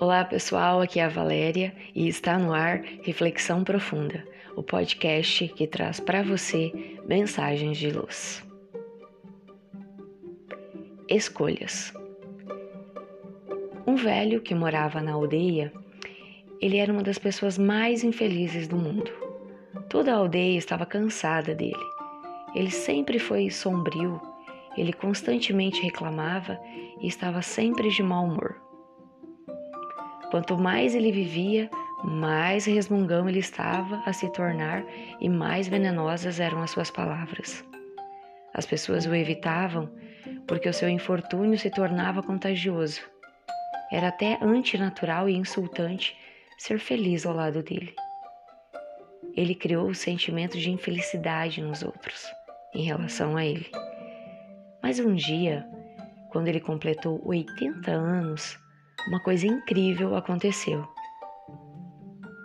Olá pessoal, aqui é a Valéria e está no ar Reflexão Profunda, o podcast que traz para você mensagens de luz. Escolhas. Um velho que morava na aldeia, ele era uma das pessoas mais infelizes do mundo. Toda a aldeia estava cansada dele. Ele sempre foi sombrio, ele constantemente reclamava e estava sempre de mau humor. Quanto mais ele vivia, mais resmungão ele estava a se tornar e mais venenosas eram as suas palavras. As pessoas o evitavam porque o seu infortúnio se tornava contagioso. Era até antinatural e insultante ser feliz ao lado dele. Ele criou o sentimento de infelicidade nos outros em relação a ele. Mas um dia, quando ele completou 80 anos, uma coisa incrível aconteceu.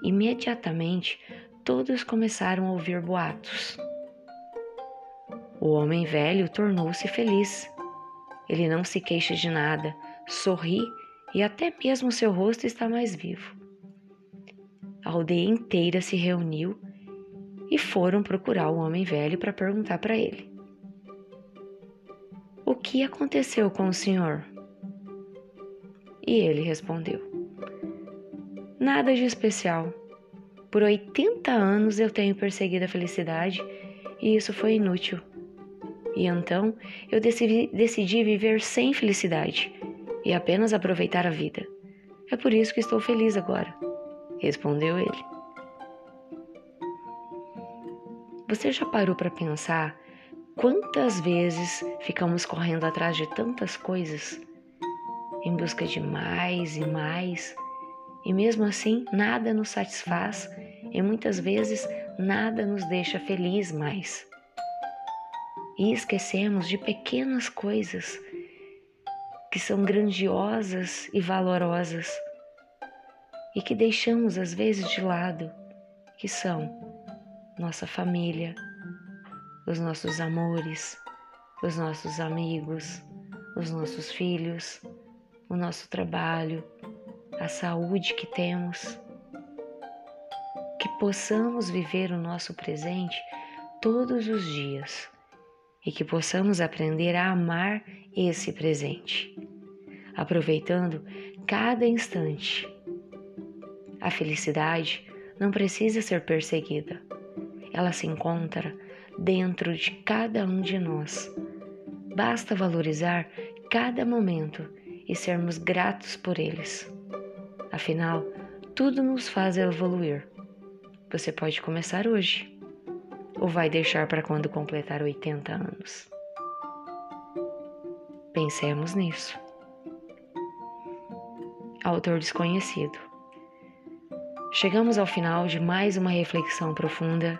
Imediatamente, todos começaram a ouvir boatos. O homem velho tornou-se feliz. Ele não se queixa de nada, sorri e até mesmo seu rosto está mais vivo. A aldeia inteira se reuniu e foram procurar o homem velho para perguntar para ele: O que aconteceu com o senhor? E ele respondeu: Nada de especial. Por 80 anos eu tenho perseguido a felicidade e isso foi inútil. E então eu decidi, decidi viver sem felicidade e apenas aproveitar a vida. É por isso que estou feliz agora, respondeu ele. Você já parou para pensar quantas vezes ficamos correndo atrás de tantas coisas em busca de mais e mais, e mesmo assim nada nos satisfaz e muitas vezes nada nos deixa feliz mais. E esquecemos de pequenas coisas que são grandiosas e valorosas e que deixamos às vezes de lado, que são nossa família, os nossos amores, os nossos amigos, os nossos filhos, o nosso trabalho, a saúde que temos. Que possamos viver o nosso presente todos os dias e que possamos aprender a amar esse presente, aproveitando cada instante. A felicidade não precisa ser perseguida, ela se encontra dentro de cada um de nós. Basta valorizar cada momento e sermos gratos por eles. Afinal, tudo nos faz evoluir. Você pode começar hoje ou vai deixar para quando completar 80 anos? Pensemos nisso. Autor desconhecido. Chegamos ao final de mais uma reflexão profunda.